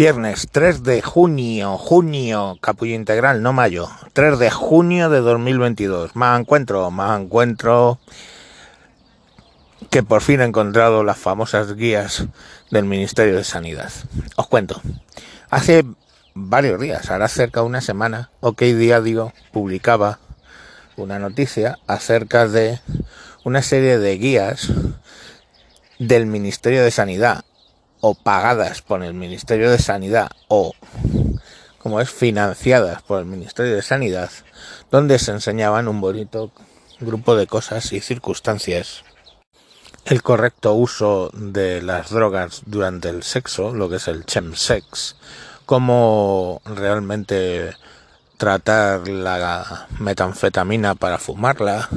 Viernes 3 de junio, junio, capullo integral, no mayo, 3 de junio de 2022. Más encuentro, más encuentro que por fin he encontrado las famosas guías del Ministerio de Sanidad. Os cuento. Hace varios días, ahora cerca de una semana, OK Diario publicaba una noticia acerca de una serie de guías del Ministerio de Sanidad o pagadas por el Ministerio de Sanidad o como es financiadas por el Ministerio de Sanidad, donde se enseñaban un bonito grupo de cosas y circunstancias. El correcto uso de las drogas durante el sexo, lo que es el chemsex, cómo realmente tratar la metanfetamina para fumarla,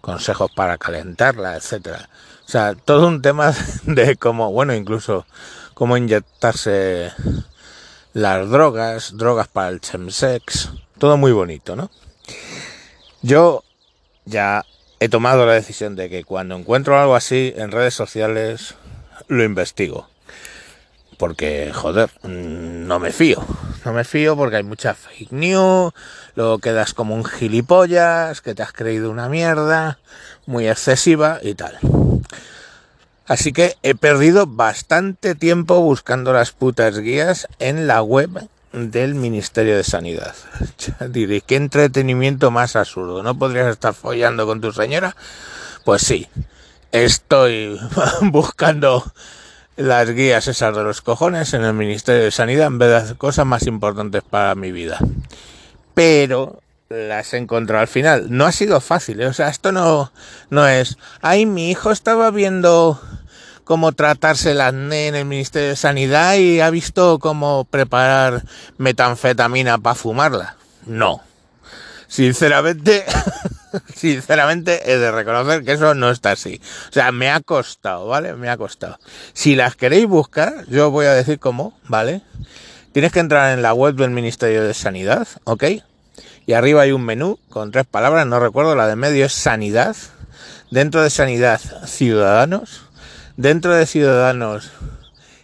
consejos para calentarla, etcétera. O sea, todo un tema de cómo, bueno, incluso cómo inyectarse las drogas, drogas para el chemsex, todo muy bonito, ¿no? Yo ya he tomado la decisión de que cuando encuentro algo así en redes sociales, lo investigo. Porque, joder, no me fío. No me fío porque hay mucha fake news, luego quedas como un gilipollas, que te has creído una mierda, muy excesiva y tal. Así que he perdido bastante tiempo buscando las putas guías en la web del Ministerio de Sanidad. Diréis, qué entretenimiento más absurdo. ¿No podrías estar follando con tu señora? Pues sí, estoy buscando las guías esas de los cojones en el Ministerio de Sanidad en vez de hacer cosas más importantes para mi vida. Pero las he encontrado al final. No ha sido fácil, ¿eh? o sea, esto no, no es, ay, mi hijo estaba viendo cómo tratarse el acné en el Ministerio de Sanidad y ha visto cómo preparar metanfetamina para fumarla. No. Sinceramente, sinceramente he de reconocer que eso no está así. O sea, me ha costado, ¿vale? Me ha costado. Si las queréis buscar, yo voy a decir cómo, ¿vale? Tienes que entrar en la web del Ministerio de Sanidad, ¿ok? Y arriba hay un menú con tres palabras, no recuerdo, la de medio es sanidad. Dentro de sanidad, ciudadanos Dentro de ciudadanos,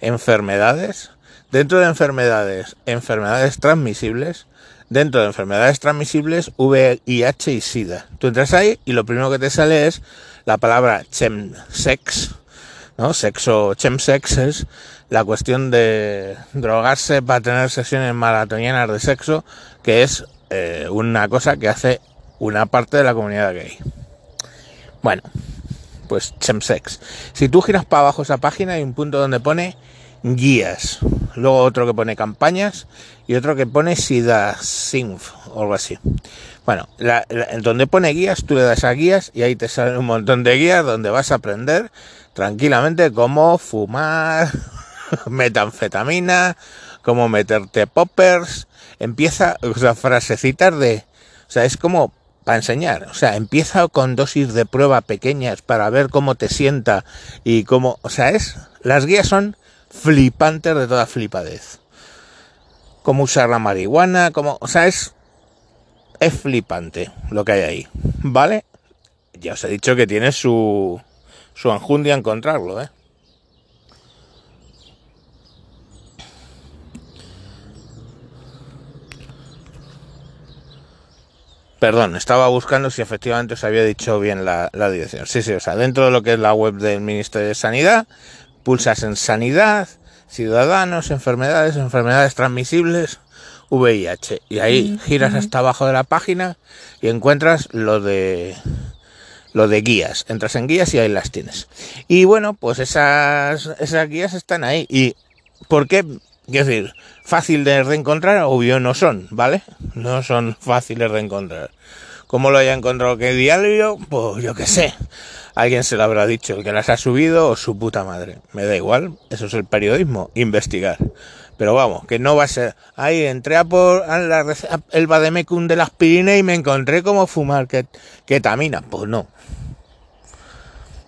enfermedades. Dentro de enfermedades, enfermedades transmisibles. Dentro de enfermedades transmisibles, VIH y SIDA. Tú entras ahí y lo primero que te sale es la palabra chemsex, ¿no? Sexo, chemsex es la cuestión de drogarse para tener sesiones maratonianas de sexo, que es eh, una cosa que hace una parte de la comunidad gay. Bueno, pues chemsex. Si tú giras para abajo esa página hay un punto donde pone guías, luego otro que pone campañas y otro que pone SIDA SINF o algo así. Bueno, donde pone guías, tú le das a guías y ahí te salen un montón de guías donde vas a aprender tranquilamente cómo fumar metanfetamina, cómo meterte poppers. Empieza, o sea, frasecitas de, o sea, es como para enseñar. O sea, empieza con dosis de prueba pequeñas para ver cómo te sienta y cómo, o sea, es, las guías son flipantes de toda flipadez. Cómo usar la marihuana, cómo, o sea, es, es flipante lo que hay ahí, ¿vale? Ya os he dicho que tiene su, su anjundia encontrarlo, ¿eh? Perdón, estaba buscando si efectivamente os había dicho bien la, dirección. Sí, sí, o sea, dentro de lo que es la web del Ministerio de Sanidad, pulsas en Sanidad, Ciudadanos, Enfermedades, Enfermedades Transmisibles, VIH. Y ahí giras hasta abajo de la página y encuentras lo de lo de guías. Entras en guías y ahí las tienes. Y bueno, pues esas, esas guías están ahí. ¿Y por qué Quiero decir, fácil de reencontrar, obvio no son, ¿vale? No son fáciles de encontrar. ¿Cómo lo haya encontrado que diario? Pues yo qué sé. Alguien se lo habrá dicho, el que las ha subido o su puta madre. Me da igual, eso es el periodismo, investigar. Pero vamos, que no va a ser. Ahí entré a por la, el Bademecum de la aspirina y me encontré como fumar ketamina. Pues no.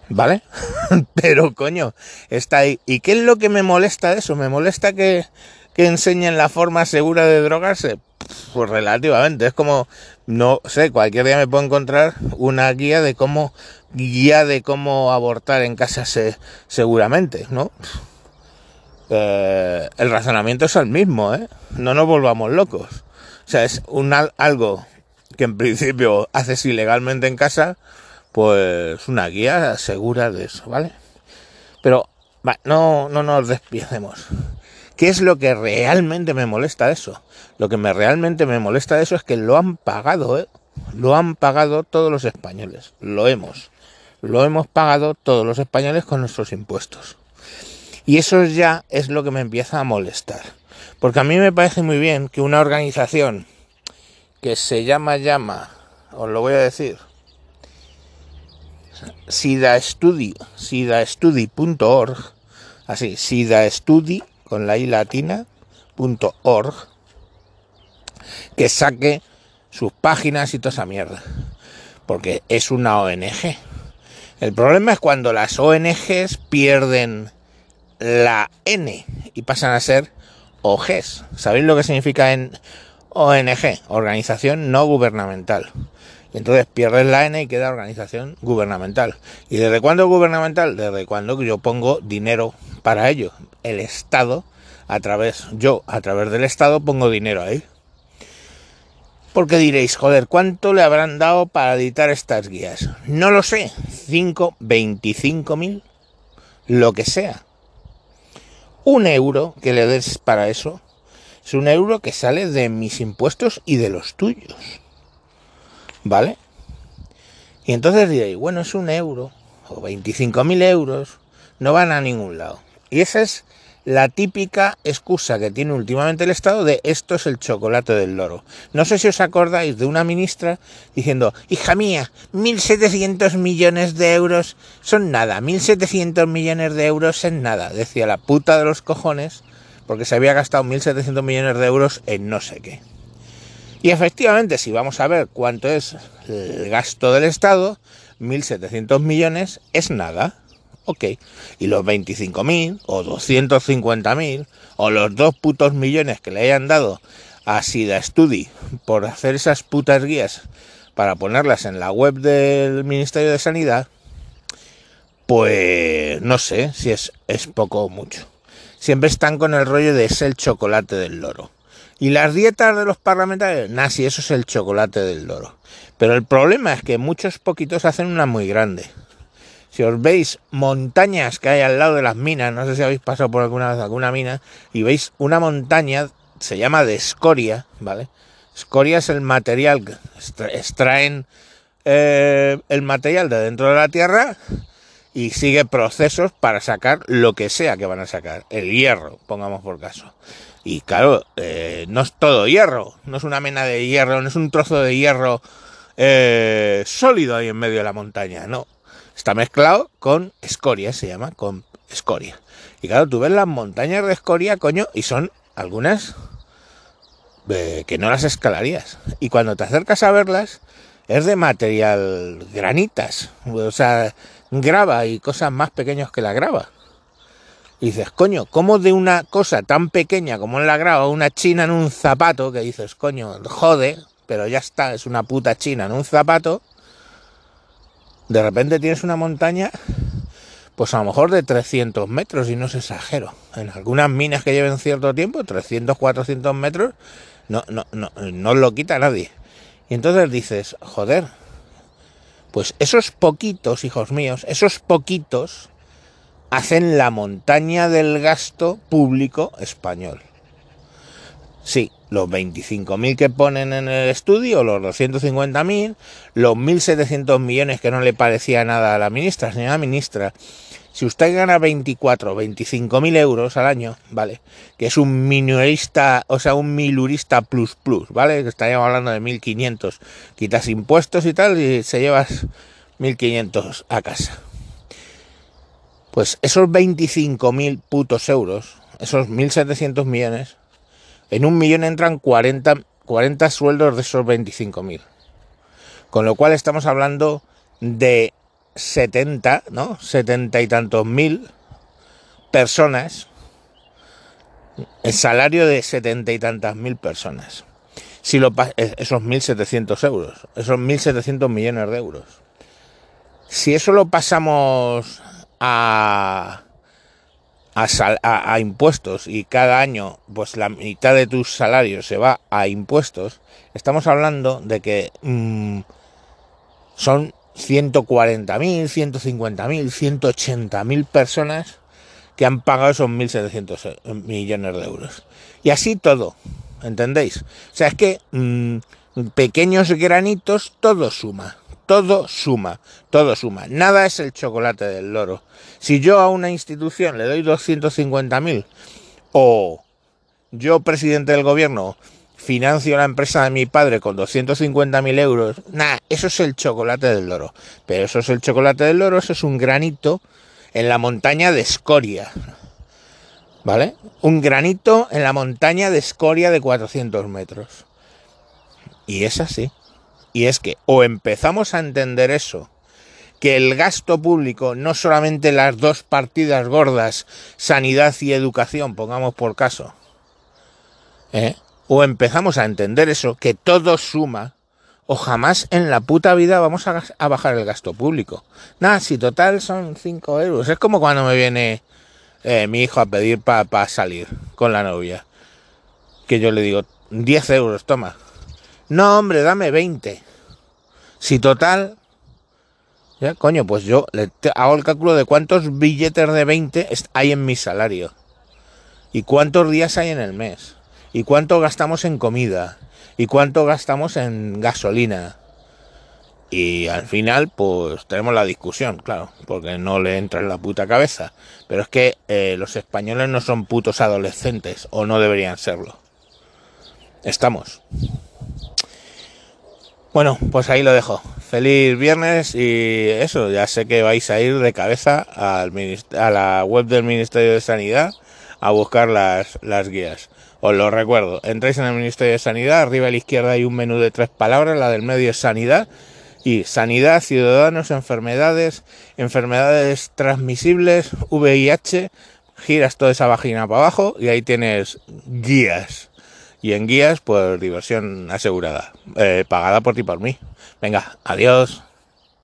¿Vale? Pero coño, está ahí. ¿Y qué es lo que me molesta de eso? ¿Me molesta que, que enseñen la forma segura de drogarse? Pues relativamente, es como, no sé, cualquier día me puedo encontrar una guía de cómo, guía de cómo abortar en casa seguramente, ¿no? eh, el razonamiento es el mismo, ¿eh? No nos volvamos locos. O sea, es un algo que en principio haces ilegalmente en casa, pues una guía segura de eso, ¿vale? Pero no, no nos despiecemos. ¿Qué es lo que realmente me molesta de eso? Lo que me realmente me molesta de eso es que lo han pagado, ¿eh? Lo han pagado todos los españoles. Lo hemos. Lo hemos pagado todos los españoles con nuestros impuestos. Y eso ya es lo que me empieza a molestar. Porque a mí me parece muy bien que una organización que se llama llama, os lo voy a decir, SIDAStudy, SIDAStudy.org, así, SIDAStudy con la i latina, punto org, que saque sus páginas y toda esa mierda. Porque es una ONG. El problema es cuando las ONGs pierden la N y pasan a ser OGs. ¿Sabéis lo que significa en ONG? Organización no gubernamental. Y entonces pierdes la N y queda organización gubernamental. ¿Y desde cuándo gubernamental? Desde cuando yo pongo dinero para ello. El Estado, a través, yo a través del Estado pongo dinero ahí. Porque diréis, joder, ¿cuánto le habrán dado para editar estas guías? No lo sé, 5, 25 mil, lo que sea. Un euro que le des para eso es un euro que sale de mis impuestos y de los tuyos. ¿Vale? Y entonces diréis, bueno, es un euro o 25 mil euros, no van a ningún lado. Y esa es la típica excusa que tiene últimamente el Estado de esto es el chocolate del loro. No sé si os acordáis de una ministra diciendo, hija mía, 1.700 millones de euros son nada, 1.700 millones de euros es nada, decía la puta de los cojones, porque se había gastado 1.700 millones de euros en no sé qué. Y efectivamente, si vamos a ver cuánto es el gasto del Estado, 1.700 millones es nada. Ok. Y los 25.000 o 250.000 o los dos putos millones que le hayan dado a Sida Study por hacer esas putas guías para ponerlas en la web del Ministerio de Sanidad, pues no sé si es, es poco o mucho. Siempre están con el rollo de es el chocolate del loro. Y las dietas de los parlamentarios, nada, si eso es el chocolate del loro. Pero el problema es que muchos poquitos hacen una muy grande. Si os veis montañas que hay al lado de las minas, no sé si habéis pasado por alguna vez alguna mina, y veis una montaña, se llama de escoria, ¿vale? Escoria es el material que extraen eh, el material de dentro de la tierra y sigue procesos para sacar lo que sea que van a sacar. El hierro, pongamos por caso. Y claro, eh, no es todo hierro, no es una mena de hierro, no es un trozo de hierro eh, sólido ahí en medio de la montaña, no. Está mezclado con escoria, se llama, con escoria. Y claro, tú ves las montañas de escoria, coño, y son algunas eh, que no las escalarías. Y cuando te acercas a verlas, es de material granitas, o sea, grava y cosas más pequeñas que la grava. Y dices, coño, ¿cómo de una cosa tan pequeña como es la grava, una china en un zapato, que dices, coño, jode, pero ya está, es una puta china en un zapato, de repente tienes una montaña, pues a lo mejor de 300 metros, y no se exagero. En algunas minas que lleven cierto tiempo, 300, 400 metros, no, no, no, no lo quita nadie. Y entonces dices, joder, pues esos poquitos, hijos míos, esos poquitos hacen la montaña del gasto público español. Sí, los 25.000 que ponen en el estudio, los 250.000, los 1.700 millones que no le parecía nada a la ministra, señora ministra, si usted gana 24, 25.000 euros al año, ¿vale? Que es un minorista, o sea, un milurista plus plus, ¿vale? Que estaríamos hablando de 1.500, quitas impuestos y tal y se llevas 1.500 a casa. Pues esos 25.000 putos euros, esos 1.700 millones, en un millón entran 40, 40 sueldos de esos 25.000. Con lo cual estamos hablando de 70, ¿no? 70 y tantos mil personas. El salario de 70 y tantas mil personas. Si lo esos 1.700 euros, esos 1.700 millones de euros. Si eso lo pasamos a, a, impuestos y cada año pues la mitad de tus salarios se va a impuestos, estamos hablando de que mm, son 140.000, 150.000, 180.000 personas que han pagado esos 1.700 millones de euros. Y así todo, ¿entendéis? O sea, es que mm, pequeños granitos, todo suma, todo suma, todo suma. Nada es el chocolate del loro. Si yo a una institución le doy 250.000 o yo, presidente del gobierno, financio la empresa de mi padre con 250.000 euros, nada, eso es el chocolate del loro. Pero eso es el chocolate del loro, eso es un granito en la montaña de escoria. ¿Vale? Un granito en la montaña de escoria de 400 metros. Y es así. Y es que o empezamos a entender eso, que el gasto público, no solamente las dos partidas gordas, sanidad y educación, pongamos por caso, ¿eh? o empezamos a entender eso, que todo suma, o jamás en la puta vida vamos a, bajar el gasto público. Nada, si total son 5 euros. Es como cuando me viene eh, mi hijo a pedir para salir con la novia. Que yo le digo, 10 euros, toma. No, hombre, dame 20. Si total... Ya, coño, pues yo le hago el cálculo de cuántos billetes de 20 hay en mi salario. Y cuántos días hay en el mes. Y cuánto gastamos en comida y cuánto gastamos en gasolina. Y al final, pues tenemos la discusión, claro, porque no le entra en la puta cabeza. Pero es que eh, los españoles no son putos adolescentes, o no deberían serlo. Estamos. Bueno, pues ahí lo dejo. Feliz viernes y eso, ya sé que vais a ir de cabeza al a la web del Ministerio de Sanidad a buscar las, las guías. Os lo recuerdo, entráis en el Ministerio de Sanidad, arriba a la izquierda hay un menú de tres palabras, la del medio es sanidad, y sanidad, ciudadanos, enfermedades, enfermedades transmisibles, VIH, giras toda esa vagina para abajo y ahí tienes guías. Y en guías, pues diversión asegurada, eh, pagada por ti por mí. Venga, adiós.